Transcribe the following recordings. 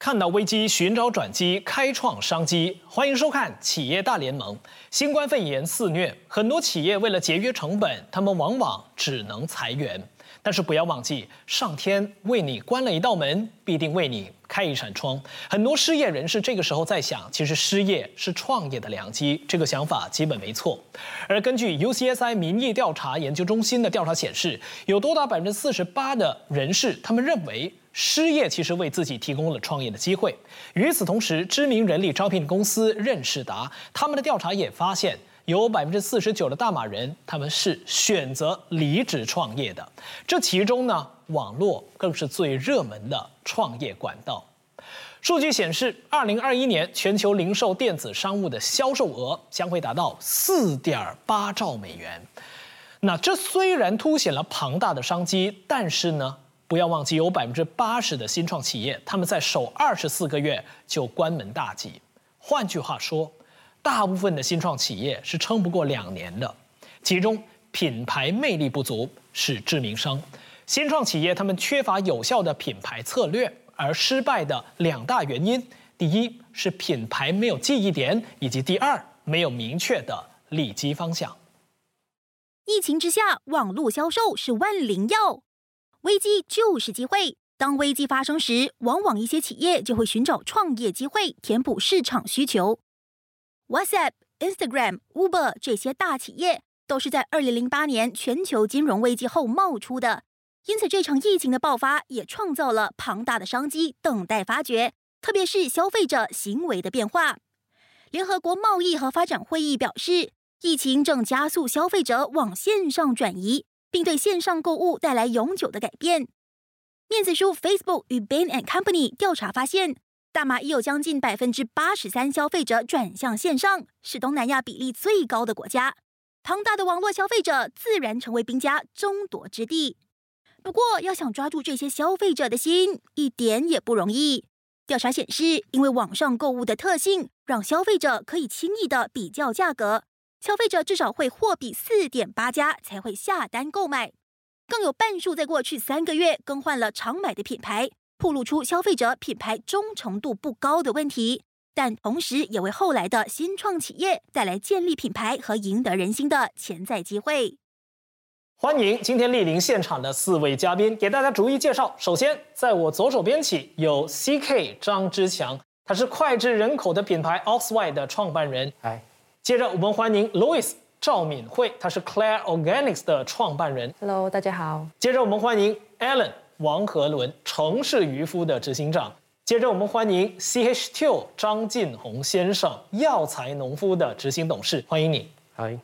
看到危机，寻找转机，开创商机。欢迎收看《企业大联盟》。新冠肺炎肆虐，很多企业为了节约成本，他们往往只能裁员。但是不要忘记，上天为你关了一道门，必定为你开一扇窗。很多失业人士这个时候在想，其实失业是创业的良机。这个想法基本没错。而根据 UCSI 民意调查研究中心的调查显示，有多达百分之四十八的人士，他们认为失业其实为自己提供了创业的机会。与此同时，知名人力招聘公司任仕达他们的调查也发现。有百分之四十九的大马人，他们是选择离职创业的。这其中呢，网络更是最热门的创业管道。数据显示，二零二一年全球零售电子商务的销售额将会达到四点八兆美元。那这虽然凸显了庞大的商机，但是呢，不要忘记有百分之八十的新创企业，他们在首二十四个月就关门大吉。换句话说。大部分的新创企业是撑不过两年的，其中品牌魅力不足是致命伤。新创企业他们缺乏有效的品牌策略，而失败的两大原因：第一是品牌没有记忆点，以及第二没有明确的利基方向。疫情之下，网络销售是万灵药，危机就是机会。当危机发生时，往往一些企业就会寻找创业机会，填补市场需求。WhatsApp、Instagram、Uber 这些大企业都是在二零零八年全球金融危机后冒出的，因此这场疫情的爆发也创造了庞大的商机等待发掘，特别是消费者行为的变化。联合国贸易和发展会议表示，疫情正加速消费者往线上转移，并对线上购物带来永久的改变。面子书 Facebook 与 Bain and Company 调查发现。大马已有将近百分之八十三消费者转向线上，是东南亚比例最高的国家。庞大的网络消费者自然成为兵家争夺之地。不过，要想抓住这些消费者的心，一点也不容易。调查显示，因为网上购物的特性，让消费者可以轻易的比较价格，消费者至少会货比四点八家才会下单购买。更有半数在过去三个月更换了常买的品牌。暴露出消费者品牌忠诚度不高的问题，但同时也为后来的新创企业带来建立品牌和赢得人心的潜在机会。欢迎今天莅临现场的四位嘉宾，给大家逐一介绍。首先，在我左手边起有 CK 张之强，他是脍炙人口的品牌 Oxy 的创办人。嗨。接着我们欢迎 Louis 赵敏慧，他是 Claire Organics 的创办人。Hello，大家好。接着我们欢迎 Alan。王和伦，城市渔夫的执行长。接着，我们欢迎 CH2 张进宏先生，药材农夫的执行董事，欢迎你。嗨。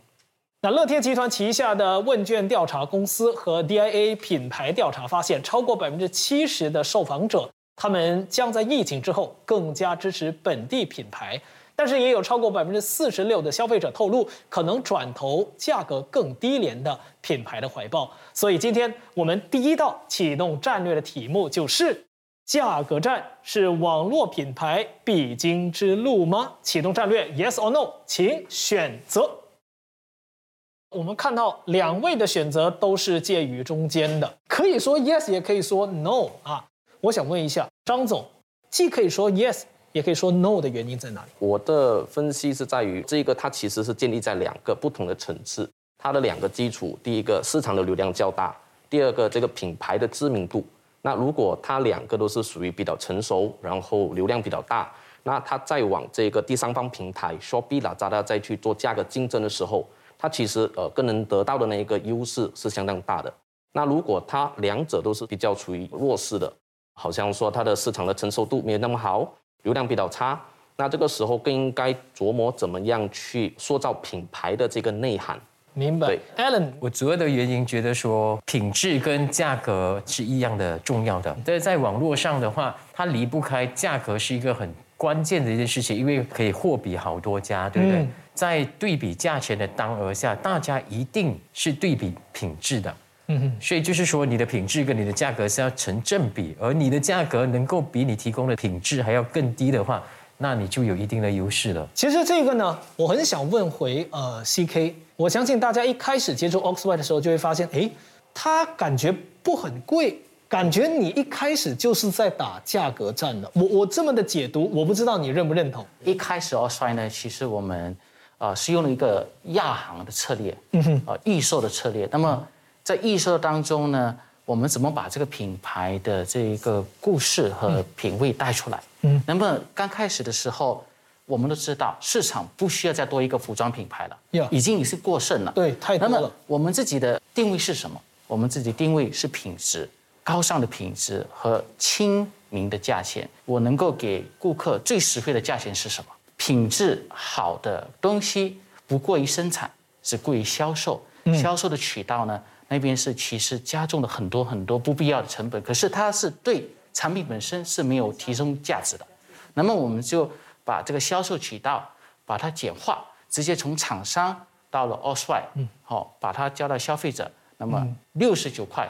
那乐天集团旗下的问卷调查公司和 DIA 品牌调查发现，超过百分之七十的受访者，他们将在疫情之后更加支持本地品牌。但是也有超过百分之四十六的消费者透露，可能转投价格更低廉的品牌的怀抱。所以今天我们第一道启动战略的题目就是：价格战是网络品牌必经之路吗？启动战略，Yes or No，请选择。我们看到两位的选择都是介于中间的，可以说 Yes，也可以说 No 啊。我想问一下张总，既可以说 Yes。也可以说 no 的原因在哪里？我的分析是在于这个，它其实是建立在两个不同的层次，它的两个基础，第一个市场的流量较大，第二个这个品牌的知名度。那如果它两个都是属于比较成熟，然后流量比较大，那它再往这个第三方平台 Shopee、Lazada 再去做价格竞争的时候，它其实呃更能得到的那一个优势是相当大的。那如果它两者都是比较处于弱势的，好像说它的市场的成熟度没有那么好。流量比较差，那这个时候更应该琢磨怎么样去塑造品牌的这个内涵。明白。，Allen，我主要的原因觉得说品质跟价格是一样的重要的。但是在网络上的话，它离不开价格是一个很关键的一件事情，因为可以货比好多家，对不对？在对比价钱的当额下，大家一定是对比品质的。嗯哼，所以就是说，你的品质跟你的价格是要成正比，而你的价格能够比你提供的品质还要更低的话，那你就有一定的优势了。其实这个呢，我很想问回呃，CK，我相信大家一开始接触 Oxwhite 的时候就会发现，哎，它感觉不很贵，感觉你一开始就是在打价格战的。我我这么的解读，我不知道你认不认同。一开始 Oxy 呢，其实我们呃是用了一个亚行的策略，嗯哼，呃预售的策略。那么在预售当中呢，我们怎么把这个品牌的这一个故事和品味带出来？嗯，那么刚开始的时候。我们都知道，市场不需要再多一个服装品牌了，已经已是过剩了。对，太多了。那么我们自己的定位是什么？我们自己定位是品质，高尚的品质和亲民的价钱。我能够给顾客最实惠的价钱是什么？品质好的东西不过于生产，只过于销售。销售的渠道呢，那边是其实加重了很多很多不必要的成本，可是它是对产品本身是没有提升价值的。那么我们就。把这个销售渠道把它简化，直接从厂商到了 Allsway，嗯，好，把它交到消费者，那么六十九块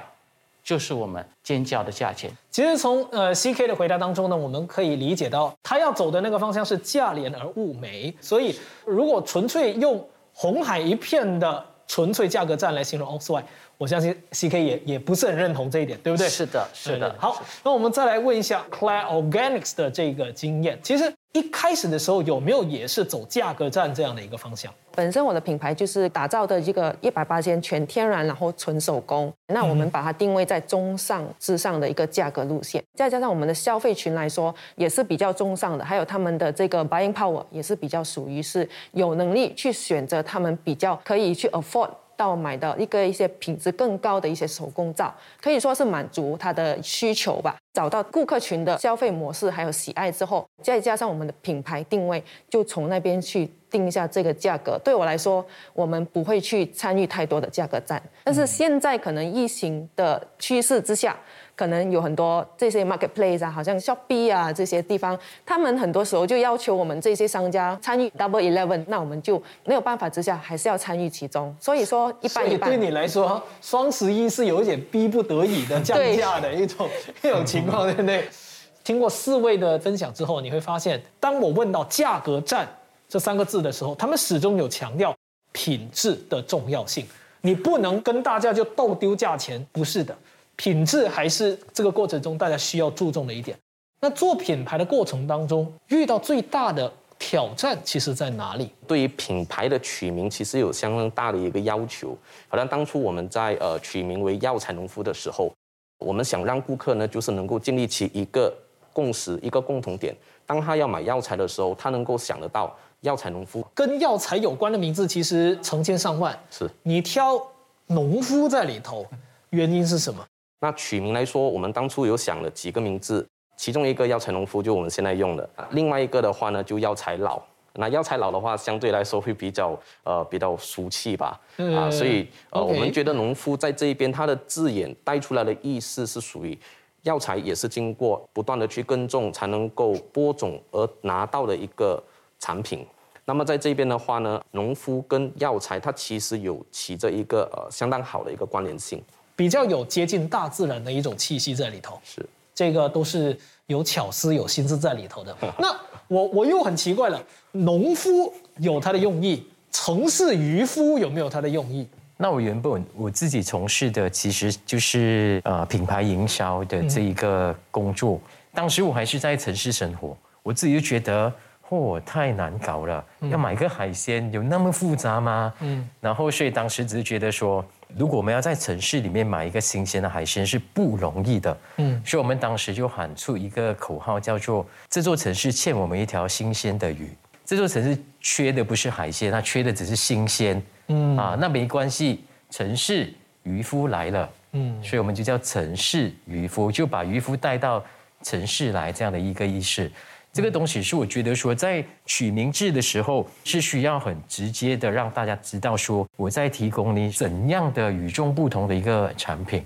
就是我们尖叫的价钱。其实从呃 CK 的回答当中呢，我们可以理解到他要走的那个方向是价廉而物美，所以如果纯粹用红海一片的纯粹价格战来形容 Allsway。我相信 C K 也也不是很认同这一点，对不对？是的，是的。好，那我们再来问一下 Clare Organics 的这个经验。其实一开始的时候有没有也是走价格战这样的一个方向？本身我的品牌就是打造的一个一百八千全天然，然后纯手工。那我们把它定位在中上之上的一个价格路线，再加上我们的消费群来说也是比较中上的，还有他们的这个 buying power 也是比较属于是有能力去选择他们比较可以去 afford。到买的一个一些品质更高的一些手工皂，可以说是满足他的需求吧。找到顾客群的消费模式还有喜爱之后，再加上我们的品牌定位，就从那边去定一下这个价格。对我来说，我们不会去参与太多的价格战。但是现在可能疫情的趋势之下。可能有很多这些 marketplace 啊，好像 Shopee 啊这些地方，他们很多时候就要求我们这些商家参与 Double Eleven，那我们就没有办法之下，还是要参与其中。所以说一般一般。对你来说，双十一是有一点逼不得已的降价的一种 一种情况，对不对？听过四位的分享之后，你会发现，当我问到价格战这三个字的时候，他们始终有强调品质的重要性。你不能跟大家就斗丢价钱，不是的。品质还是这个过程中大家需要注重的一点。那做品牌的过程当中，遇到最大的挑战其实在哪里？对于品牌的取名，其实有相当大的一个要求。好像当初我们在呃取名为药材农夫的时候，我们想让顾客呢，就是能够建立起一个共识、一个共同点。当他要买药材的时候，他能够想得到药材农夫跟药材有关的名字，其实成千上万。是你挑农夫在里头，原因是什么？那取名来说，我们当初有想了几个名字，其中一个药材农夫就我们现在用的，另外一个的话呢就药材老。那药材老的话，相对来说会比较呃比较俗气吧，啊，所以呃我们觉得农夫在这一边，它的字眼带出来的意思是属于药材也是经过不断的去耕种才能够播种而拿到的一个产品。那么在这边的话呢，农夫跟药材它其实有起着一个呃相当好的一个关联性。比较有接近大自然的一种气息在里头，是这个都是有巧思、有心思在里头的。那我我又很奇怪了，农夫有他的用意，城市渔夫有没有他的用意？那我原本我自己从事的其实就是呃品牌营销的这一个工作，当时我还是在城市生活，我自己就觉得。嚯，太难搞了！要买个海鲜有那么复杂吗？嗯，然后所以当时只是觉得说，如果我们要在城市里面买一个新鲜的海鲜是不容易的。嗯，所以我们当时就喊出一个口号，叫做“这座城市欠我们一条新鲜的鱼”。这座城市缺的不是海鲜，它缺的只是新鲜。嗯啊，那没关系，城市渔夫来了。嗯，所以我们就叫城市渔夫，就把渔夫带到城市来这样的一个意识。这个东西是我觉得说，在取名字的时候是需要很直接的让大家知道说，我在提供你怎样的与众不同的一个产品。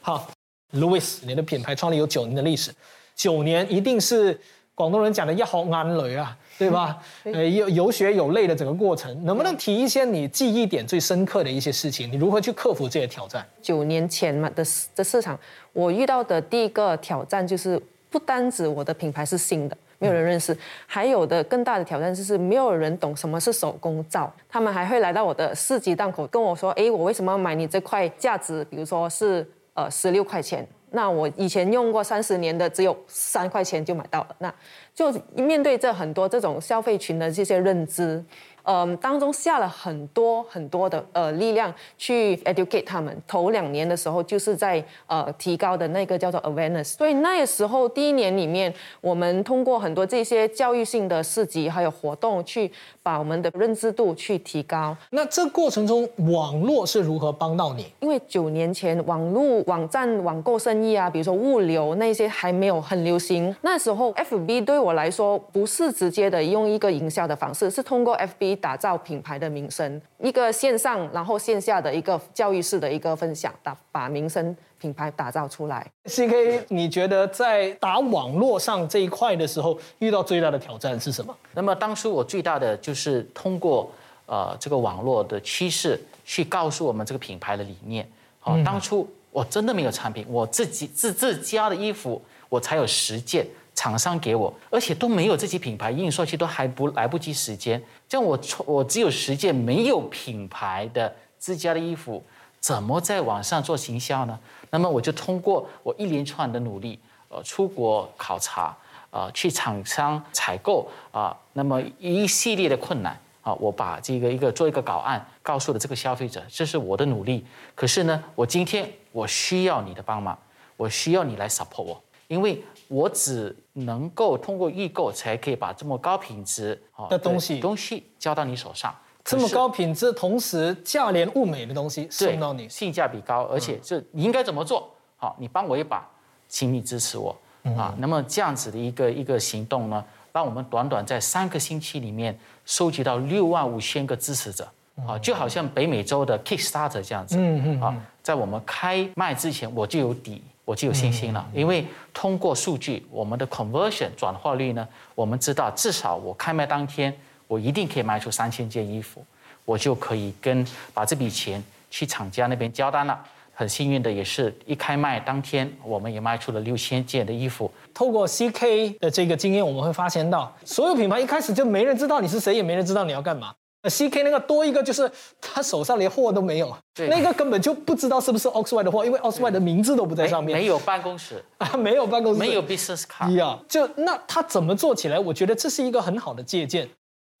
好，Louis，你的品牌创立有九年的历史，九年一定是广东人讲的要好安雷啊，对吧？呃，有有血有泪的整个过程，能不能提一些你记忆点最深刻的一些事情？你如何去克服这些挑战？九年前嘛的的市场，我遇到的第一个挑战就是不单指我的品牌是新的。没有人认识，还有的更大的挑战就是没有人懂什么是手工皂。他们还会来到我的市集档口跟我说：“哎，我为什么要买你这块价值？比如说是呃十六块钱那我以前用过三十年的，只有三块钱就买到了。那就面对这很多这种消费群的这些认知。嗯，当中下了很多很多的呃力量去 educate 他们。头两年的时候，就是在呃提高的那个叫做 awareness。所以那个时候第一年里面，我们通过很多这些教育性的市集还有活动，去把我们的认知度去提高。那这过程中，网络是如何帮到你？因为九年前网络网站网购生意啊，比如说物流那些还没有很流行。那时候 FB 对我来说不是直接的用一个营销的方式，是通过 FB。打造品牌的名声，一个线上然后线下的一个教育式的一个分享，打把名声品牌打造出来。CK，你觉得在打网络上这一块的时候，遇到最大的挑战是什么？那么当初我最大的就是通过呃这个网络的趋势去告诉我们这个品牌的理念。好，当初我真的没有产品，我自己自自家的衣服我才有十件。厂商给我，而且都没有这些品牌印刷期都还不来不及时间，这样我我只有十件没有品牌的自家的衣服，怎么在网上做行销呢？那么我就通过我一连串的努力，呃，出国考察，啊，去厂商采购啊，那么一系列的困难啊，我把这个一个做一个稿案，告诉了这个消费者，这是我的努力。可是呢，我今天我需要你的帮忙，我需要你来 support 我，因为。我只能够通过预购才可以把这么高品质啊的东西东西交到你手上。这么高品质，同时价廉物美的东西送到你，性价比高，而且这你应该怎么做？好，你帮我一把，请你支持我啊。那么这样子的一个一个行动呢，让我们短短在三个星期里面收集到六万五千个支持者啊，就好像北美洲的 Kickstarter 这样子嗯啊。在我们开卖之前，我就有底。我就有信心了，因为通过数据，我们的 conversion 转化率呢，我们知道至少我开卖当天，我一定可以卖出三千件衣服，我就可以跟把这笔钱去厂家那边交单了。很幸运的也是一开卖当天，我们也卖出了六千件的衣服。透过 CK 的这个经验，我们会发现到，所有品牌一开始就没人知道你是谁，也没人知道你要干嘛。C K 那个多一个就是他手上连货都没有，那个根本就不知道是不是 Oxwhite 的货，因为 Oxwhite 的名字都不在上面，没有办公室啊，没有办公室，没有 business card，呀，就那他怎么做起来？我觉得这是一个很好的借鉴。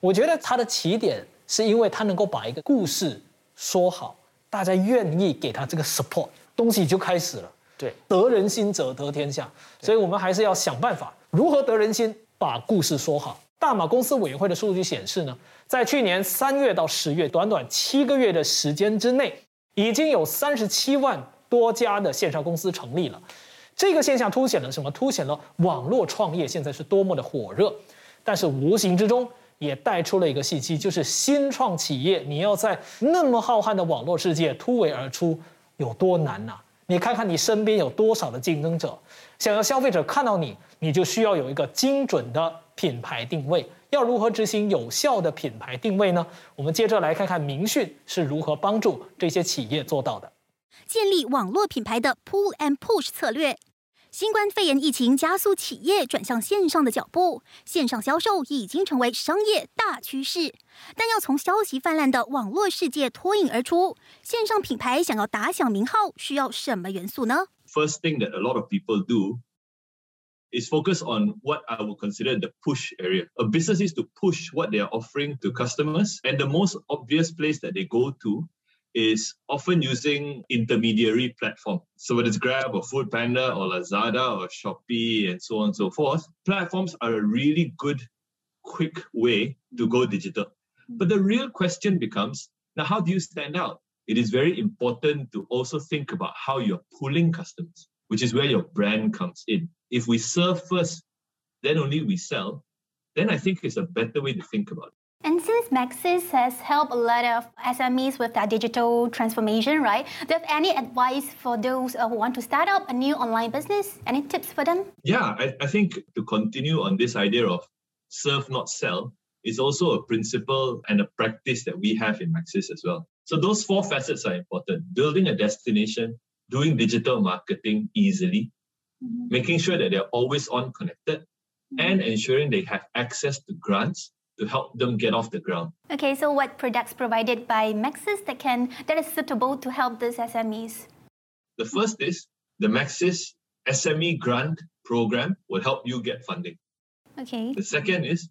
我觉得他的起点是因为他能够把一个故事说好，大家愿意给他这个 support，东西就开始了。对，得人心者得天下，所以我们还是要想办法如何得人心，把故事说好。大马公司委员会的数据显示呢。在去年三月到十月，短短七个月的时间之内，已经有三十七万多家的线上公司成立了。这个现象凸显了什么？凸显了网络创业现在是多么的火热。但是无形之中也带出了一个信息，就是新创企业你要在那么浩瀚的网络世界突围而出有多难呐？你看看你身边有多少的竞争者，想要消费者看到你，你就需要有一个精准的品牌定位。要如何执行有效的品牌定位呢？我们接着来看看明讯是如何帮助这些企业做到的。建立网络品牌的 Pull and Push 策略。新冠肺炎疫情加速企业转向线上的脚步，线上销售已经成为商业大趋势。但要从消息泛滥的网络世界脱颖而出，线上品牌想要打响名号，需要什么元素呢？First thing that a lot of people do. is focus on what I would consider the push area. A business is to push what they are offering to customers, and the most obvious place that they go to is often using intermediary platform. So whether it's Grab or Food Panda or Lazada or Shopee and so on and so forth, platforms are a really good, quick way to go digital. But the real question becomes, now how do you stand out? It is very important to also think about how you're pulling customers, which is where your brand comes in if we serve first, then only we sell, then I think it's a better way to think about it. And Maxis has helped a lot of SMEs with their digital transformation, right? Do you have any advice for those who want to start up a new online business? Any tips for them? Yeah, I, I think to continue on this idea of serve, not sell, is also a principle and a practice that we have in Maxis as well. So those four facets are important. Building a destination, doing digital marketing easily, mm-hmm. making sure that they're always on connected, mm-hmm. and ensuring they have access to grants to help them get off the ground. Okay, so what products provided by Maxis that can that is suitable to help these SMEs? The first is the Maxis SME grant program will help you get funding. Okay. The second is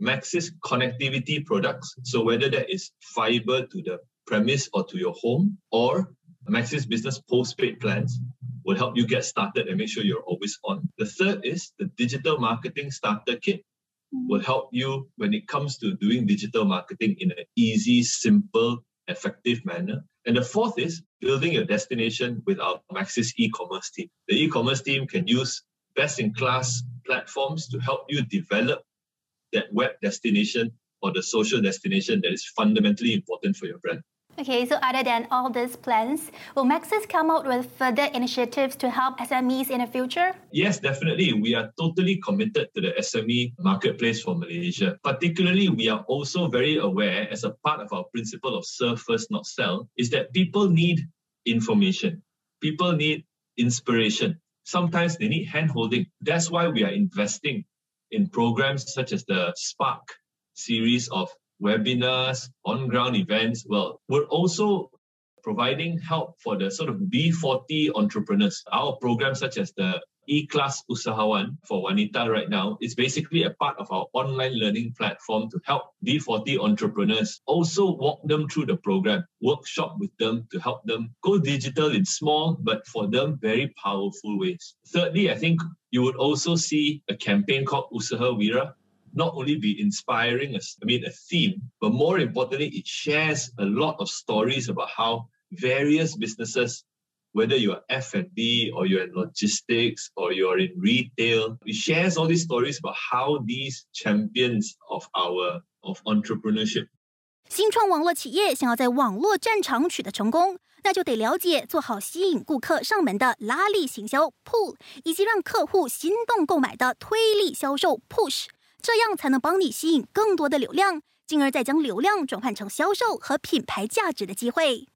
Maxis connectivity products. So whether that is fiber to the premise or to your home or Maxis business postpaid plans will help you get started and make sure you're always on. The third is the digital marketing starter kit will mm. help you when it comes to doing digital marketing in an easy, simple, effective manner. And the fourth is building your destination with our Maxis e-commerce team. The e-commerce team can use best-in-class platforms to help you develop that web destination or the social destination that is fundamentally important for your brand. Okay, so other than all these plans, will Maxis come out with further initiatives to help SMEs in the future? Yes, definitely. We are totally committed to the SME marketplace for Malaysia. Particularly, we are also very aware, as a part of our principle of serve first, not sell, is that people need information. People need inspiration. Sometimes they need hand holding. That's why we are investing in programs such as the Spark series of webinars, on ground events. Well, we're also providing help for the sort of B40 entrepreneurs. Our programs, such as the E-Class Usahawan for Wanita right now, is basically a part of our online learning platform to help B40 entrepreneurs also walk them through the program, workshop with them to help them go digital in small, but for them, very powerful ways. Thirdly, I think you would also see a campaign called Usaha Wira, not only be inspiring, I mean, a theme, but more importantly, it shares a lot of stories about how various businesses, whether you're F&B or you're in logistics or you're in retail, it shares all these stories about how these champions of our of entrepreneurship 新创网络企业想要在网络战场取得成功，那就得了解做好吸引顾客上门的拉力行销 （pull），以及让客户心动购买的推力销售 （push）。 这样才能帮你吸引更多的流量，进而再将流量转换成销售和品牌价值的机会。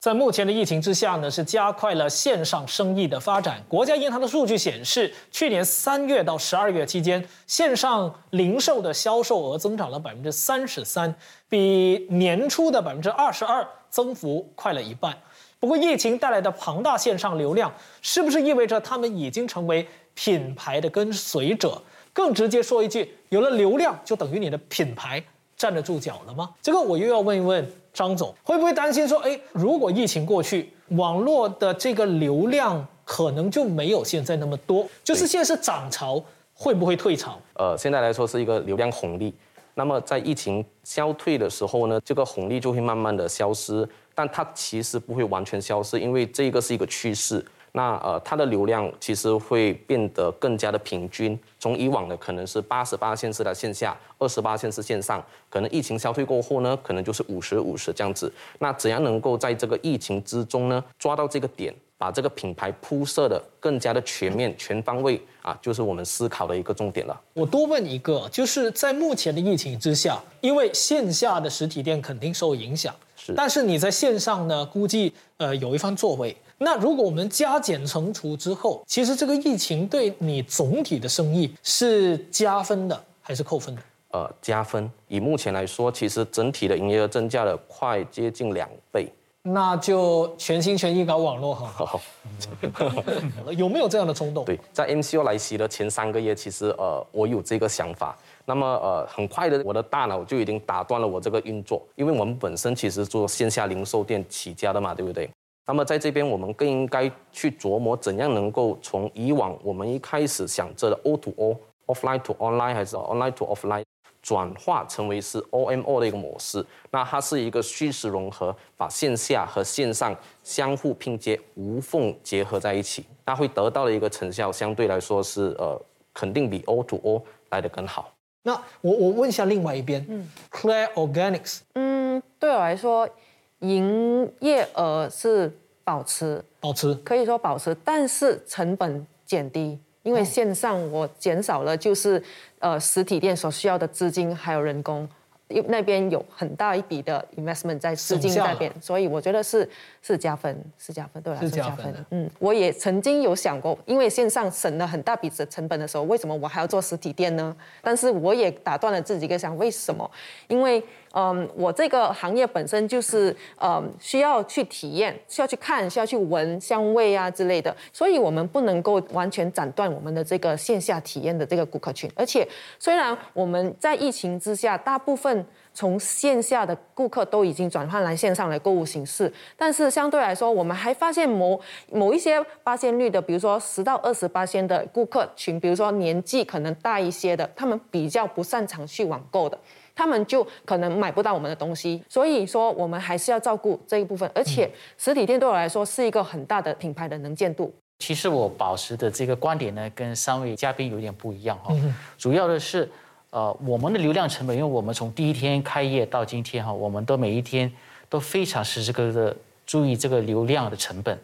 在目前的疫情之下呢，是加快了线上生意的发展。国家银行的数据显示，去年三月到十二月期间，线上零售的销售额增长了百分之三十三，比年初的百分之二十二增幅快了一半。不过，疫情带来的庞大线上流量，是不是意味着他们已经成为品牌的跟随者？更直接说一句，有了流量就等于你的品牌站得住脚了吗？这个我又要问一问张总，会不会担心说，哎，如果疫情过去，网络的这个流量可能就没有现在那么多？就是现在是涨潮，会不会退潮？呃，现在来说是一个流量红利，那么在疫情消退的时候呢，这个红利就会慢慢的消失，但它其实不会完全消失，因为这个是一个趋势。那呃，它的流量其实会变得更加的平均。从以往的可能是八十八线是在线下，二十八线是线上，可能疫情消退过后呢，可能就是五十五十这样子。那怎样能够在这个疫情之中呢，抓到这个点，把这个品牌铺设的更加的全面、全方位啊，就是我们思考的一个重点了。我多问一个，就是在目前的疫情之下，因为线下的实体店肯定受影响，是，但是你在线上呢，估计呃有一番作为。那如果我们加减乘除之后，其实这个疫情对你总体的生意是加分的还是扣分的？呃，加分。以目前来说，其实整体的营业额增加了快接近两倍。那就全心全意搞网络哈。有没有这样的冲动？对，在 MCO 来袭的前三个月，其实呃，我有这个想法。那么呃，很快的，我的大脑就已经打断了我这个运作，因为我们本身其实做线下零售店起家的嘛，对不对？那么在这边，我们更应该去琢磨怎样能够从以往我们一开始想着的 O to O、Offline to Online 还是 Online to Offline，转化成为是 OMO 的一个模式。那它是一个虚实融合，把线下和线上相互拼接、无缝结合在一起，那会得到的一个成效，相对来说是呃，肯定比 O to O 来的更好。那我我问一下另外一边，嗯，Claire Organics，嗯，对我来说。营业额是保持，保持可以说保持，但是成本减低，因为线上我减少了就是呃实体店所需要的资金还有人工，因那边有很大一笔的 investment 在资金那边，所以我觉得是是加分，是加分，对我来说加分。嗯，我也曾经有想过，因为线上省了很大笔的成本的时候，为什么我还要做实体店呢？但是我也打断了自己一个想，为什么？因为嗯，我这个行业本身就是嗯需要去体验，需要去看，需要去闻香味啊之类的，所以我们不能够完全斩断我们的这个线下体验的这个顾客群。而且，虽然我们在疫情之下，大部分从线下的顾客都已经转换来线上的购物形式，但是相对来说，我们还发现某某一些八仙率的，比如说十到二十八仙的顾客群，比如说年纪可能大一些的，他们比较不擅长去网购的，他们就可能买不到我们的东西。所以说，我们还是要照顾这一部分，而且实体店对我来说是一个很大的品牌的能见度。其实我保持的这个观点呢，跟三位嘉宾有点不一样哈。主要的是，呃，我们的流量成本，因为我们从第一天开业到今天哈，我们都每一天都非常时时刻刻的注意这个流量的成本。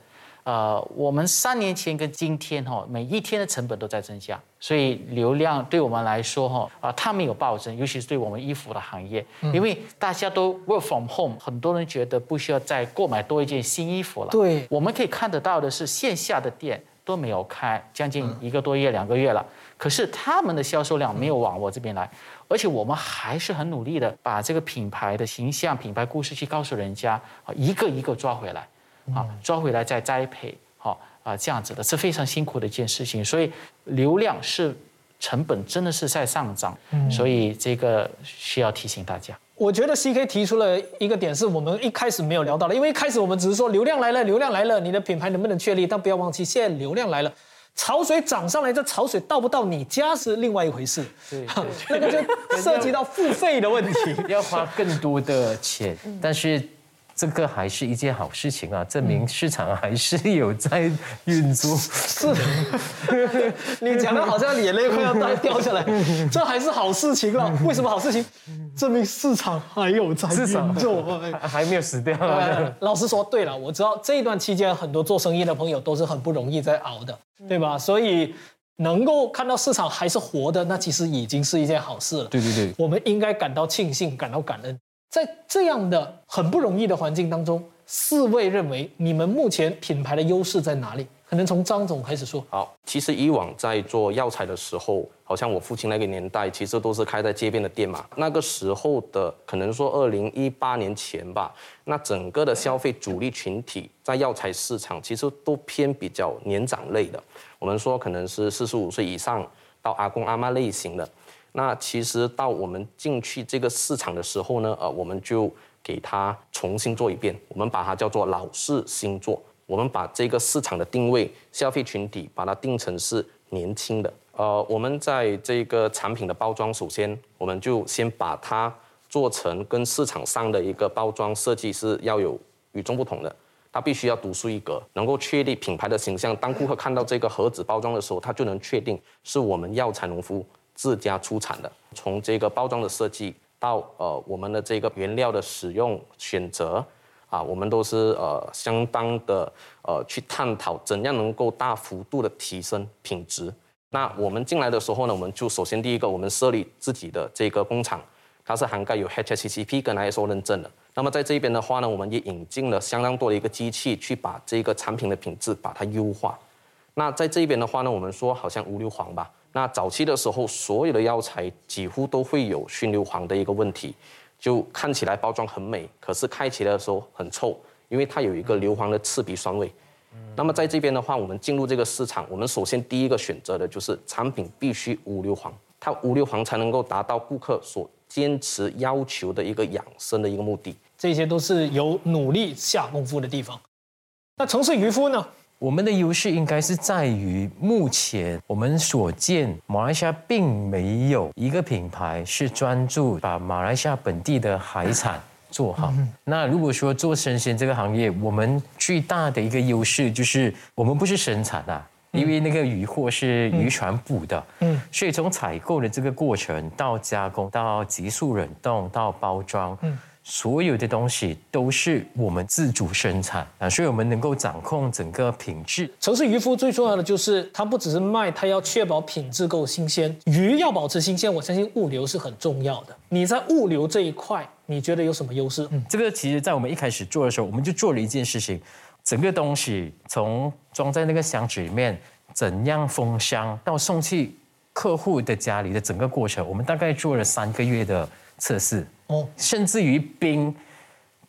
呃，我们三年前跟今天哈，每一天的成本都在增加，所以流量对我们来说哈，啊，它没有暴增，尤其是对我们衣服的行业，因为大家都 work from home，很多人觉得不需要再购买多一件新衣服了。对，我们可以看得到的是线下的店都没有开，将近一个多月、两个月了，可是他们的销售量没有往我这边来，而且我们还是很努力的把这个品牌的形象、品牌故事去告诉人家，啊，一个一个抓回来。啊，抓回来再栽培，好啊，这样子的是非常辛苦的一件事情，所以流量是成本真的是在上涨，所以这个需要提醒大家。我觉得 C K 提出了一个点，是我们一开始没有聊到的，因为一开始我们只是说流量来了，流量来了，你的品牌能不能确立？但不要忘记，现在流量来了，潮水涨上来，这潮水到不到你家是另外一回事，对，那个就涉及到付费的问题，要花更多的钱，但是。这个还是一件好事情啊，证明市场还是有在运作。是，你讲的好像眼泪快要掉下来，这还是好事情啊？为什么好事情？证明市场还有在运作，还没有死掉。老实说，对了，我知道这一段期间很多做生意的朋友都是很不容易在熬的，对吧？所以能够看到市场还是活的，那其实已经是一件好事了。对对对，我们应该感到庆幸，感到感恩。在这样的很不容易的环境当中，四位认为你们目前品牌的优势在哪里？可能从张总开始说。好，其实以往在做药材的时候，好像我父亲那个年代，其实都是开在街边的店嘛。那个时候的可能说二零一八年前吧，那整个的消费主力群体在药材市场其实都偏比较年长类的。我们说可能是四十五岁以上到阿公阿妈类型的。那其实到我们进去这个市场的时候呢，呃，我们就给它重新做一遍，我们把它叫做老式新做。我们把这个市场的定位、消费群体，把它定成是年轻的。呃，我们在这个产品的包装，首先我们就先把它做成跟市场上的一个包装设计是要有与众不同的，它必须要独树一格，能够确立品牌的形象。当顾客看到这个盒子包装的时候，他就能确定是我们药材农夫。自家出产的，从这个包装的设计到呃我们的这个原料的使用选择啊，我们都是呃相当的呃去探讨怎样能够大幅度的提升品质。那我们进来的时候呢，我们就首先第一个，我们设立自己的这个工厂，它是涵盖有 HACCP 跟 ISO 认证的。那么在这边的话呢，我们也引进了相当多的一个机器，去把这个产品的品质把它优化。那在这边的话呢，我们说好像无硫磺吧。那早期的时候，所有的药材几乎都会有熏硫磺的一个问题，就看起来包装很美，可是开起来的时候很臭，因为它有一个硫磺的刺鼻酸味。那么在这边的话，我们进入这个市场，我们首先第一个选择的就是产品必须无硫磺，它无硫磺才能够达到顾客所坚持要求的一个养生的一个目的。这些都是有努力下功夫的地方。那城市渔夫呢？我们的优势应该是在于，目前我们所见，马来西亚并没有一个品牌是专注把马来西亚本地的海产做好。那如果说做生鲜这个行业，我们最大的一个优势就是我们不是生产啊，因为那个渔货是渔船捕的，嗯，所以从采购的这个过程到加工到急速冷冻到包装，嗯。所有的东西都是我们自主生产啊，所以我们能够掌控整个品质。城市渔夫最重要的就是，它不只是卖，它要确保品质够新鲜。鱼要保持新鲜，我相信物流是很重要的。你在物流这一块，你觉得有什么优势？嗯，这个其实在我们一开始做的时候，我们就做了一件事情，整个东西从装在那个箱子里面，怎样封箱，到送去客户的家里的整个过程，我们大概做了三个月的测试。哦，甚至于冰。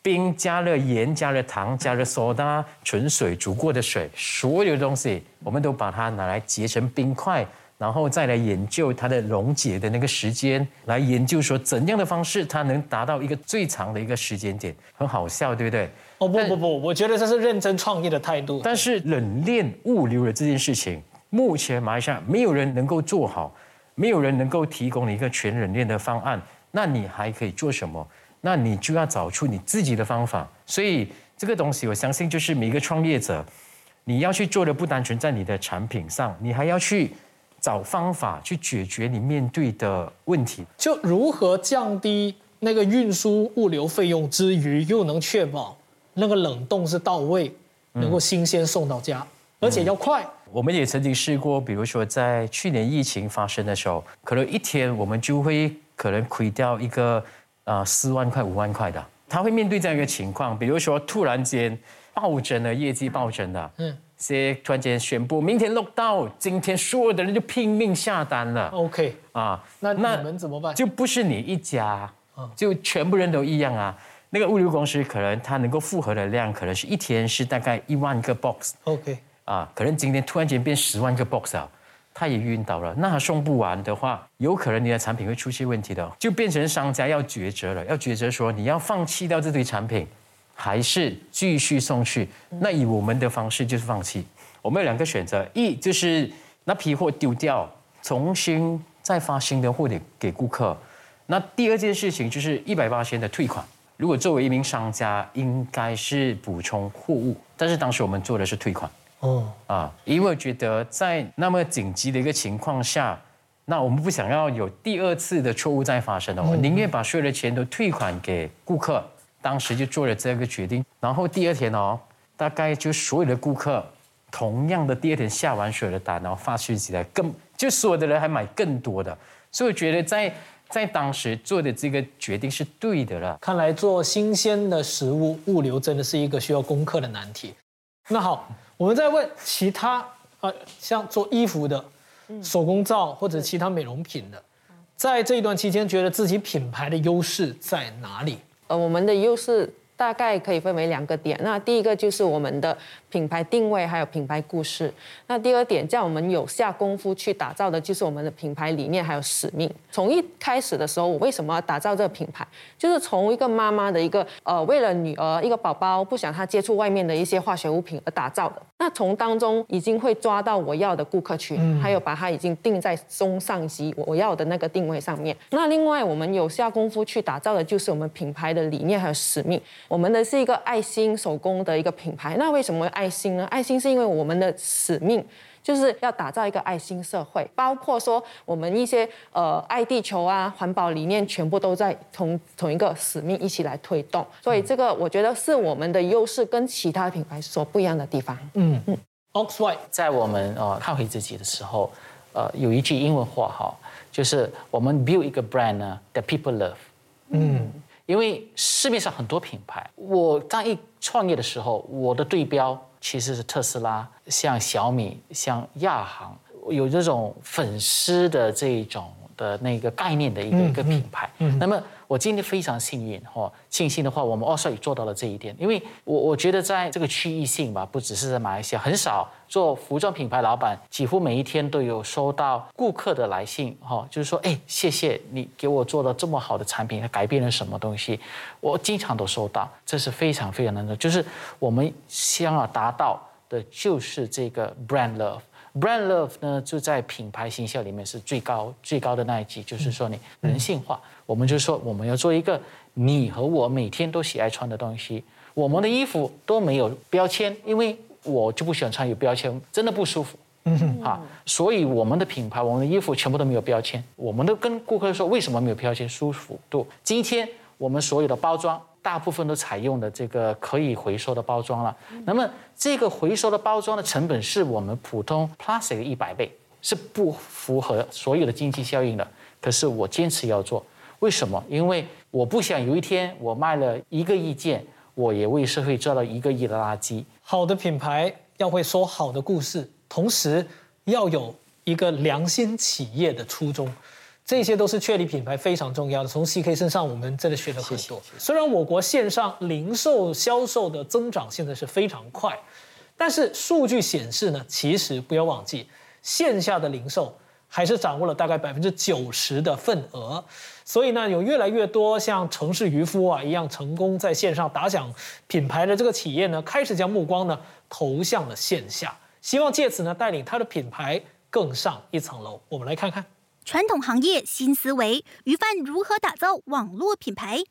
冰加了盐，加了糖，加了苏打、纯水煮过的水，所有的东西，我们都把它拿来结成冰块，然后再来研究它的溶解的那个时间，来研究说怎样的方式它能达到一个最长的一个时间点，很好笑，对不对？哦不不不，我觉得这是认真创业的态度。但是冷链物流的这件事情，目前马来西亚没有人能够做好，没有人能够提供一个全冷链的方案，那你还可以做什么？那你就要找出你自己的方法，所以这个东西我相信就是每一个创业者，你要去做的不单纯在你的产品上，你还要去找方法去解决你面对的问题。就如何降低那个运输物流费用之余，又能确保那个冷冻是到位，能够新鲜送到家，而且要快。我们也曾经试过，比如说在去年疫情发生的时候，可能一天我们就会可能亏掉一个。啊，四万块、五万块的，他会面对这样一个情况，比如说突然间暴增的业绩暴增的，嗯，些突然间宣布明天落到，今天所有的人就拼命下单了。OK，啊，那那你们怎么办？就不是你一家，就全部人都一样啊。那个物流公司可能它能够负荷的量，可能是一天是大概一万个 box。OK，啊，可能今天突然间变十万个 box 啊。他也晕倒了，那他送不完的话，有可能你的产品会出现问题的，就变成商家要抉择了，要抉择说你要放弃掉这堆产品，还是继续送去？那以我们的方式就是放弃。我们有两个选择，一就是那批货丢掉，重新再发新的货给给顾客。那第二件事情就是一百八千的退款。如果作为一名商家，应该是补充货物，但是当时我们做的是退款。哦啊，因为觉得在那么紧急的一个情况下，那我们不想要有第二次的错误再发生了，我宁愿把所有的钱都退款给顾客。当时就做了这个决定，然后第二天哦，大概就所有的顾客同样的第二天下完所有的单，然后发讯息来，更就所有的人还买更多的，所以我觉得在在当时做的这个决定是对的了。看来做新鲜的食物物流真的是一个需要攻克的难题。那好。我们在问其他啊，像做衣服的、手工皂或者其他美容品的，在这一段期间，觉得自己品牌的优势在哪里？呃，我们的优势大概可以分为两个点。那第一个就是我们的。品牌定位还有品牌故事。那第二点，叫我们有下功夫去打造的，就是我们的品牌理念还有使命。从一开始的时候，我为什么要打造这个品牌？就是从一个妈妈的一个呃，为了女儿一个宝宝不想她接触外面的一些化学物品而打造的。那从当中已经会抓到我要的顾客群，还有把它已经定在中上级我要的那个定位上面。那另外我们有下功夫去打造的，就是我们品牌的理念还有使命。我们的是一个爱心手工的一个品牌。那为什么？爱心呢？爱心是因为我们的使命就是要打造一个爱心社会，包括说我们一些呃爱地球啊、环保理念，全部都在同同一个使命一起来推动。所以这个我觉得是我们的优势，跟其他品牌所不一样的地方。嗯嗯，Oxwhite 在我们呃看回自己的时候，呃有一句英文话哈，就是我们 build 一个 brand 呢，that people love。嗯。因为市面上很多品牌，我刚一创业的时候，我的对标其实是特斯拉，像小米，像亚航，有这种粉丝的这种的那个概念的一个一个品牌。那么。我今天非常幸运哈，庆幸的话，我们奥帅也做到了这一点。因为我我觉得在这个区域性吧，不只是在马来西亚，很少做服装品牌老板，几乎每一天都有收到顾客的来信哈，就是说，哎，谢谢你给我做了这么好的产品，它改变了什么东西，我经常都收到，这是非常非常难得。就是我们想要达到的就是这个 brand love。Brand love 呢，就在品牌形象里面是最高最高的那一级，就是说你人性化。我们就说我们要做一个你和我每天都喜爱穿的东西。我们的衣服都没有标签，因为我就不喜欢穿有标签，真的不舒服。嗯啊，所以我们的品牌，我们的衣服全部都没有标签。我们都跟顾客说，为什么没有标签？舒服度。今天我们所有的包装。大部分都采用的这个可以回收的包装了。那么这个回收的包装的成本是我们普通 plastic 的一百倍，是不符合所有的经济效应的。可是我坚持要做，为什么？因为我不想有一天我卖了一个亿件，我也为社会造了一个亿的垃圾。好的品牌要会说好的故事，同时要有一个良心企业的初衷。这些都是确立品牌非常重要的。从 CK 身上，我们真的学了很多。虽然我国线上零售销售的增长现在是非常快，但是数据显示呢，其实不要忘记，线下的零售还是掌握了大概百分之九十的份额。所以呢，有越来越多像城市渔夫啊一样成功在线上打响品牌的这个企业呢，开始将目光呢投向了线下，希望借此呢带领它的品牌更上一层楼。我们来看看。传统行业新思维，鱼贩如何打造网络品牌？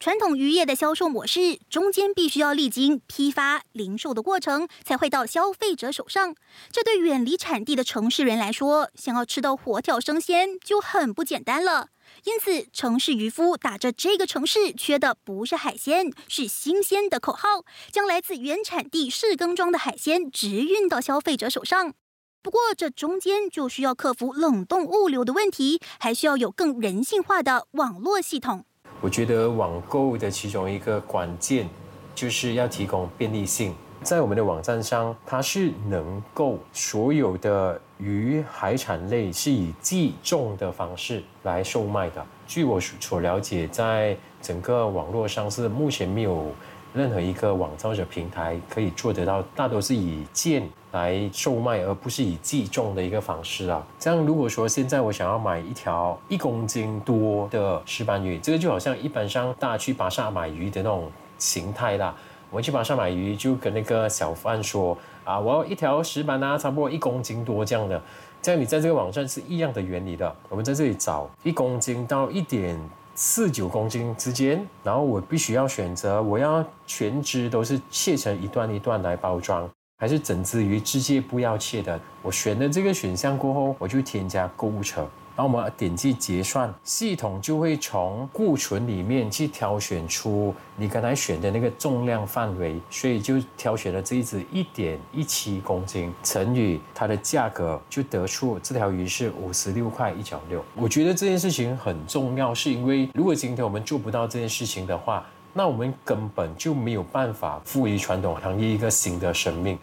传统渔业的销售模式中间必须要历经批发、零售的过程，才会到消费者手上。这对远离产地的城市人来说，想要吃到活跳生鲜就很不简单了。因此，城市渔夫打着这个城市缺的不是海鲜，是新鲜的口号，将来自原产地试耕庄的海鲜直运到消费者手上。不过，这中间就需要克服冷冻物流的问题，还需要有更人性化的网络系统。我觉得网购的其中一个关键，就是要提供便利性。在我们的网站上，它是能够所有的鱼海产类是以计重的方式来售卖的。据我所了解，在整个网络上是目前没有。任何一个网造者平台可以做得到，大多是以件来售卖，而不是以计重的一个方式啊。这样，如果说现在我想要买一条一公斤多的石斑鱼，这个就好像一般上大家去巴沙买鱼的那种形态啦。我去巴沙买鱼，就跟那个小贩说啊，我要一条石斑啊，差不多一公斤多这样的。这样你在这个网站是一样的原理的。我们在这里找一公斤到一点。四九公斤之间，然后我必须要选择，我要全只都是切成一段一段来包装，还是整只鱼直接不要切的？我选了这个选项过后，我就添加购物车。然后我们点击结算，系统就会从库存里面去挑选出你刚才选的那个重量范围，所以就挑选了这一只一点一七公斤乘以它的价格，就得出这条鱼是五十六块一角六。我觉得这件事情很重要，是因为如果今天我们做不到这件事情的话，那我们根本就没有办法赋予传统行业一个新的生命。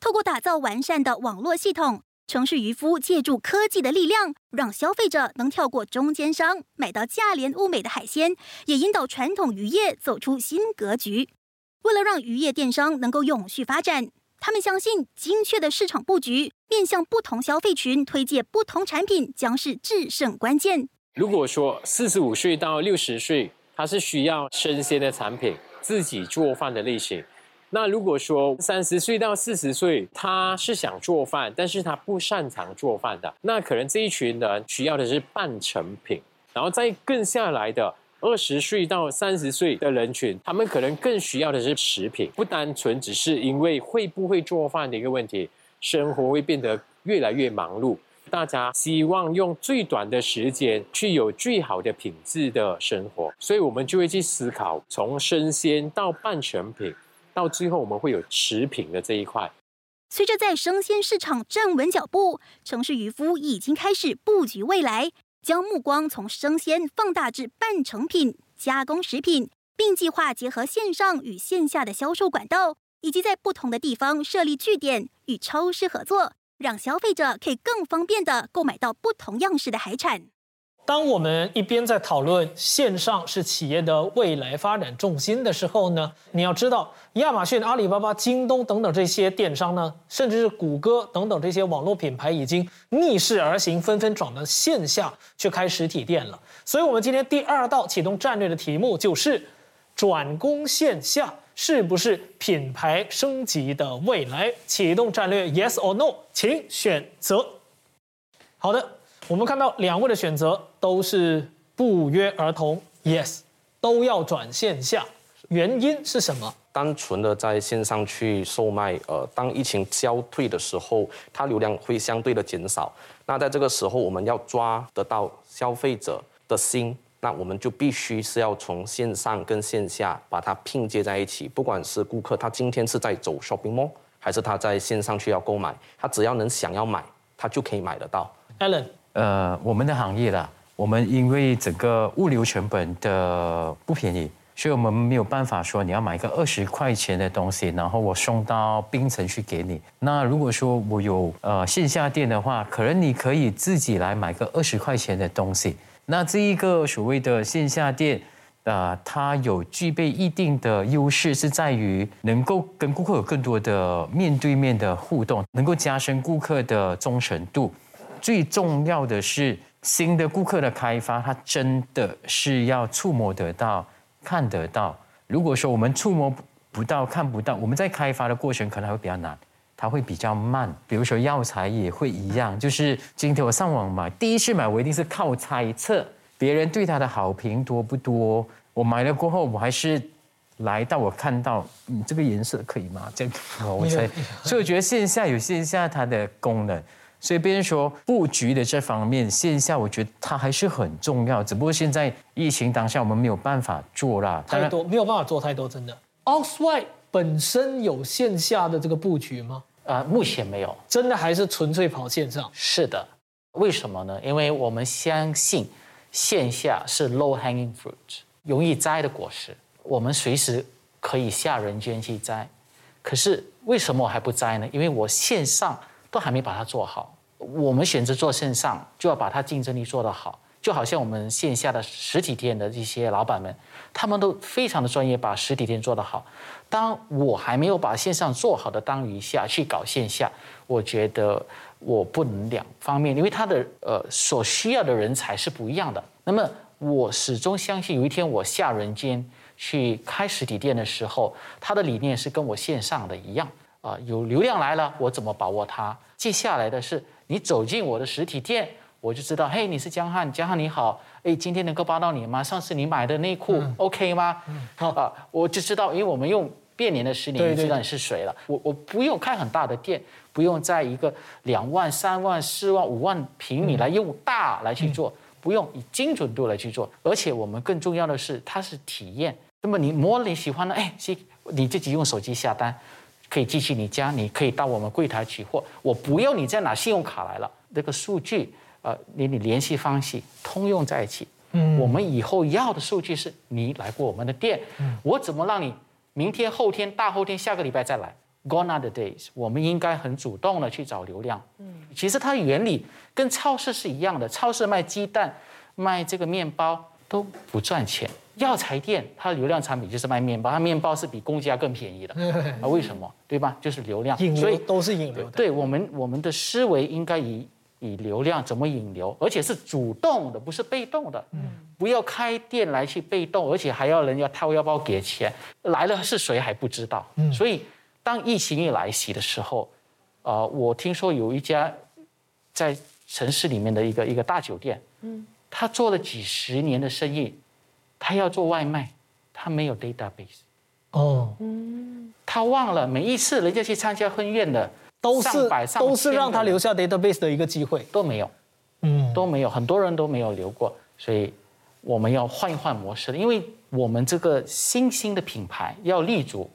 透过打造完善的网络系统。城市渔夫借助科技的力量，让消费者能跳过中间商，买到价廉物美的海鲜，也引导传统渔业走出新格局。为了让渔业电商能够永续发展，他们相信精确的市场布局，面向不同消费群推荐不同产品，将是制胜关键。如果说四十五岁到六十岁，他是需要生鲜的产品，自己做饭的类型。那如果说三十岁到四十岁，他是想做饭，但是他不擅长做饭的，那可能这一群人需要的是半成品。然后再更下来的二十岁到三十岁的人群，他们可能更需要的是食品，不单纯只是因为会不会做饭的一个问题，生活会变得越来越忙碌，大家希望用最短的时间去有最好的品质的生活，所以我们就会去思考从生鲜到半成品。到最后，我们会有食品的这一块。随着在生鲜市场站稳脚步，城市渔夫已经开始布局未来，将目光从生鲜放大至半成品、加工食品，并计划结合线上与线下的销售管道，以及在不同的地方设立据点与超市合作，让消费者可以更方便的购买到不同样式的海产。当我们一边在讨论线上是企业的未来发展重心的时候呢，你要知道，亚马逊、阿里巴巴、京东等等这些电商呢，甚至是谷歌等等这些网络品牌，已经逆势而行，纷纷转到线下去开实体店了。所以，我们今天第二道启动战略的题目就是：转攻线下是不是品牌升级的未来？启动战略，Yes or No，请选择。好的。我们看到两位的选择都是不约而同，yes，都要转线下，原因是什么？单纯的在线上去售卖，呃，当疫情消退的时候，它流量会相对的减少。那在这个时候，我们要抓得到消费者的心，那我们就必须是要从线上跟线下把它拼接在一起。不管是顾客他今天是在走 shopping mall，还是他在线上去要购买，他只要能想要买，他就可以买得到。Allen。呃，我们的行业啦，我们因为整个物流成本的不便宜，所以我们没有办法说你要买一个二十块钱的东西，然后我送到冰城去给你。那如果说我有呃线下店的话，可能你可以自己来买个二十块钱的东西。那这一个所谓的线下店。呃，它有具备一定的优势，是在于能够跟顾客有更多的面对面的互动，能够加深顾客的忠诚度。最重要的是，新的顾客的开发，它真的是要触摸得到、看得到。如果说我们触摸不到、看不到，我们在开发的过程可能会比较难，它会比较慢。比如说药材也会一样，就是今天我上网买，第一次买我一定是靠猜测别人对它的好评多不多。我买了过后，我还是来到我看到，嗯，这个颜色可以吗？这样我才，所以我觉得线下有线下它的功能，所以别人说布局的这方面，线下我觉得它还是很重要。只不过现在疫情当下，我们没有办法做啦，太多没有办法做太多，真的。Oxwhite 本身有线下的这个布局吗？啊，目前没有，真的还是纯粹跑线上。是的，为什么呢？因为我们相信线下是 low hanging fruit。容易摘的果实，我们随时可以下人间去摘。可是为什么我还不摘呢？因为我线上都还没把它做好。我们选择做线上，就要把它竞争力做得好。就好像我们线下的实体店的一些老板们，他们都非常的专业，把实体店做得好。当我还没有把线上做好的当余下去搞线下，我觉得我不能两方面，因为他的呃所需要的人才是不一样的。那么。我始终相信，有一天我下人间去开实体店的时候，他的理念是跟我线上的一样啊。有流量来了，我怎么把握它？接下来的是，你走进我的实体店，我就知道，嘿，你是江汉，江汉你好，哎，今天能够帮到你吗？上次你买的内裤 OK 吗？啊，我就知道，因为我们用变脸的实脸，知道你是谁了。我我不用开很大的店，不用在一个两万、三万、四万、五万平米来用大来去做。不用以精准度来去做，而且我们更重要的是，它是体验。那么你摸你喜欢的，哎，行，你自己用手机下单，可以寄去你家，你可以到我们柜台取货。我不要你再拿信用卡来了，那个数据，呃，你你联系方式通用在一起。嗯，我们以后要的数据是你来过我们的店，我怎么让你明天、后天、大后天、下个礼拜再来？Gone are the days，我们应该很主动的去找流量。嗯，其实它原理跟超市是一样的，超市卖鸡蛋、卖这个面包都不赚钱。药材店它的流量产品就是卖面包，它面包是比公家更便宜的。啊，为什么？对吧？就是流量。所以都是引流。对我们，我们的思维应该以以流量怎么引流，而且是主动的，不是被动的。嗯，不要开店来去被动，而且还要人家掏腰包给钱，来了是谁还不知道。嗯，所以。当疫情一来袭的时候，啊，我听说有一家在城市里面的一个一个大酒店，嗯，他做了几十年的生意，他要做外卖，他没有 database，哦，嗯，他忘了每一次人家去参加婚宴的都是都是让他留下 database 的一个机会。都没有，嗯，都没有，很多人都没有留过，所以我们要换一换模式，因为我们这个新兴的品牌要立足，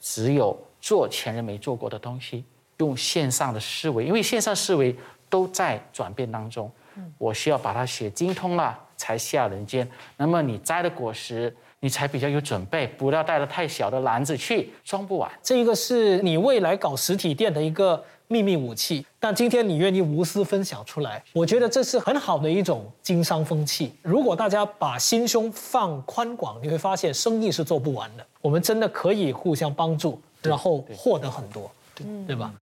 只有。做前人没做过的东西，用线上的思维，因为线上思维都在转变当中。我需要把它写精通了，才下人间。那么你摘的果实，你才比较有准备，不要带了太小的篮子去，装不完。这一个是你未来搞实体店的一个秘密武器，但今天你愿意无私分享出来，我觉得这是很好的一种经商风气。如果大家把心胸放宽广，你会发现生意是做不完的。我们真的可以互相帮助。然后获得很多，对对吧？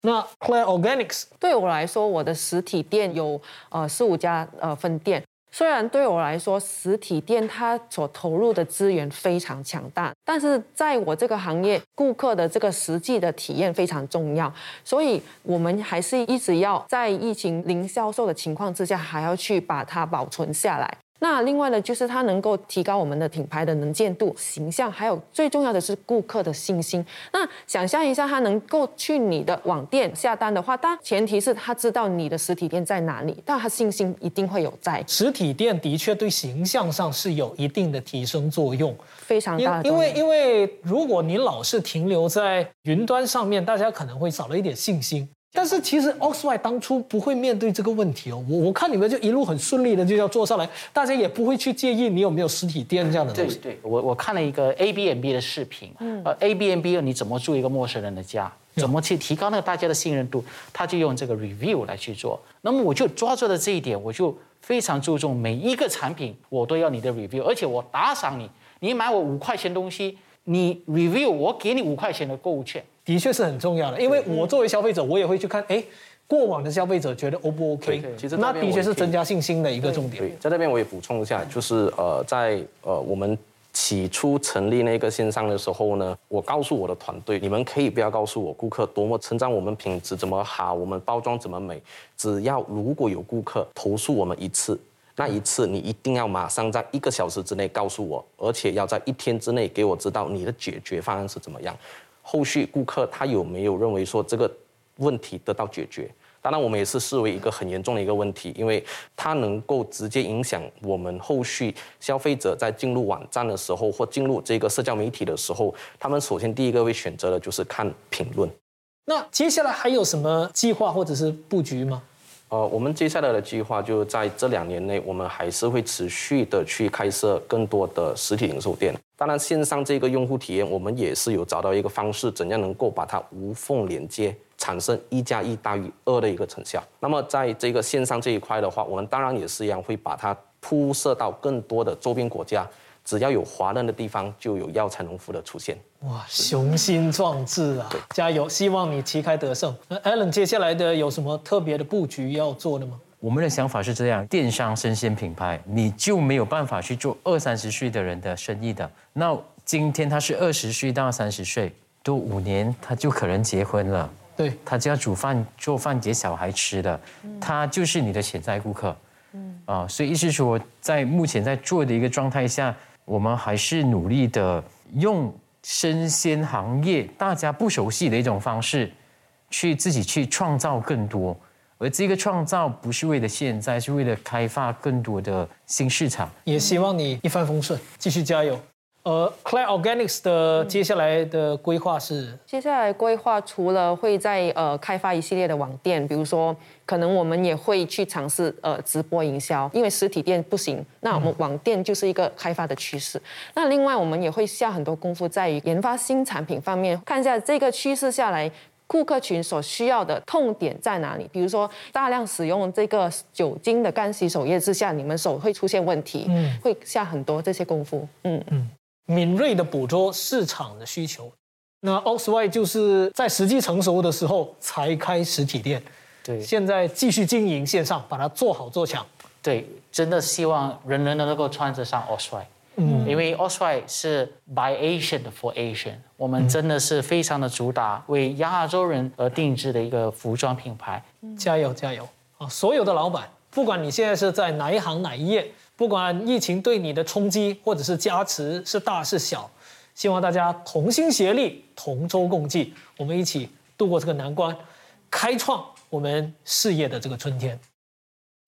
那 Claire Organics 对我来说，我的实体店有呃四五家呃分店。虽然对我来说，实体店它所投入的资源非常强大，但是在我这个行业，顾客的这个实际的体验非常重要，所以我们还是一直要在疫情零销售的情况之下，还要去把它保存下来。那另外呢，就是它能够提高我们的品牌的能见度、形象，还有最重要的是顾客的信心。那想象一下，他能够去你的网店下单的话，但前提是他知道你的实体店在哪里，但他信心一定会有在。实体店的确对形象上是有一定的提升作用，非常大。因为因为如果你老是停留在云端上面，大家可能会少了一点信心。但是其实 Oxwhite 当初不会面对这个问题哦，我我看你们就一路很顺利的就要做上来，大家也不会去介意你有没有实体店这样的东西。对对，我我看了一个 A B N B 的视频，呃 A B N B 你怎么住一个陌生人的家，怎么去提高那个大家的信任度，他就用这个 review 来去做。那么我就抓住了这一点，我就非常注重每一个产品我都要你的 review，而且我打赏你，你买我五块钱东西，你 review 我给你五块钱的购物券。的确是很重要的，因为我作为消费者，我也会去看，哎，过往的消费者觉得 O 不 OK？其实那的确是增加信心的一个重点。对，在这边我也补充一下，就是呃，在呃我们起初成立那个线上的时候呢，我告诉我的团队，你们可以不要告诉我顾客多么称赞我们品质怎么好，我们包装怎么美，只要如果有顾客投诉我们一次，那一次你一定要马上在一个小时之内告诉我，而且要在一天之内给我知道你的解决方案是怎么样。后续顾客他有没有认为说这个问题得到解决？当然，我们也是视为一个很严重的一个问题，因为它能够直接影响我们后续消费者在进入网站的时候或进入这个社交媒体的时候，他们首先第一个会选择的就是看评论。那接下来还有什么计划或者是布局吗？呃，我们接下来的计划就在这两年内，我们还是会持续的去开设更多的实体零售店。当然，线上这个用户体验，我们也是有找到一个方式，怎样能够把它无缝连接，产生一加一大于二的一个成效。那么，在这个线上这一块的话，我们当然也是一样，会把它铺设到更多的周边国家。只要有华人的地方，就有药材农夫的出现。哇，雄心壮志啊！加油，希望你旗开得胜。那 Alan 接下来的有什么特别的布局要做的吗？我们的想法是这样：电商生鲜品牌，你就没有办法去做二三十岁的人的生意的。那今天他是二十岁到三十岁，多五年他就可能结婚了。对，他就要煮饭做饭给小孩吃的，他就是你的潜在顾客。嗯啊，所以意思说，在目前在做的一个状态下。我们还是努力的用生鲜行业大家不熟悉的一种方式，去自己去创造更多，而这个创造不是为了现在，是为了开发更多的新市场。也希望你一帆风顺，继续加油。呃，Clay Organics 的接下来的规划是？接下来规划除了会在呃开发一系列的网店，比如说可能我们也会去尝试呃直播营销，因为实体店不行，那我们网店就是一个开发的趋势。那另外我们也会下很多功夫在于研发新产品方面，看一下这个趋势下来，顾客群所需要的痛点在哪里？比如说大量使用这个酒精的干洗手液之下，你们手会出现问题，嗯，会下很多这些功夫，嗯嗯。敏锐的捕捉市场的需求，那 Oxwhite 就是在时机成熟的时候才开实体店，对，现在继续经营线上，把它做好做强。对，真的希望人人都能够穿得上 Oxwhite，嗯，因为 Oxwhite 是 by Asian for Asian，我们真的是非常的主打为亚洲人而定制的一个服装品牌。加油加油啊！所有的老板，不管你现在是在哪一行哪一业。不管疫情对你的冲击或者是加持是大是小，希望大家同心协力、同舟共济，我们一起度过这个难关，开创我们事业的这个春天。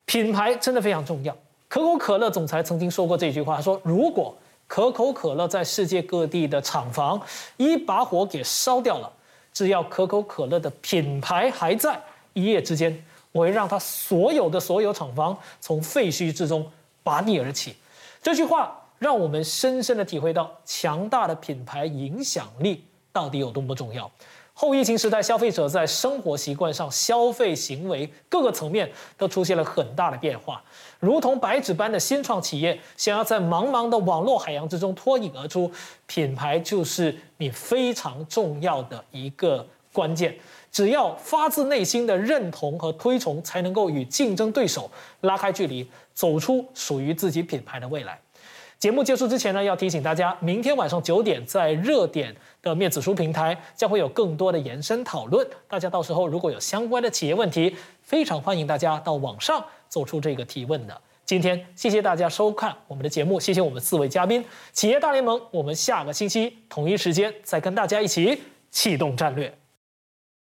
品牌真的非常重要。可口可乐总裁曾经说过这句话：说如果可口可乐在世界各地的厂房一把火给烧掉了，只要可口可乐的品牌还在，一夜之间我会让它所有的所有厂房从废墟之中。拔地而起，这句话让我们深深的体会到强大的品牌影响力到底有多么重要。后疫情时代，消费者在生活习惯上、消费行为各个层面都出现了很大的变化。如同白纸般的新创企业，想要在茫茫的网络海洋之中脱颖而出，品牌就是你非常重要的一个关键。只要发自内心的认同和推崇，才能够与竞争对手拉开距离，走出属于自己品牌的未来。节目结束之前呢，要提醒大家，明天晚上九点在热点的面子书平台将会有更多的延伸讨论。大家到时候如果有相关的企业问题，非常欢迎大家到网上做出这个提问的。今天谢谢大家收看我们的节目，谢谢我们四位嘉宾，企业大联盟，我们下个星期同一时间再跟大家一起启动战略。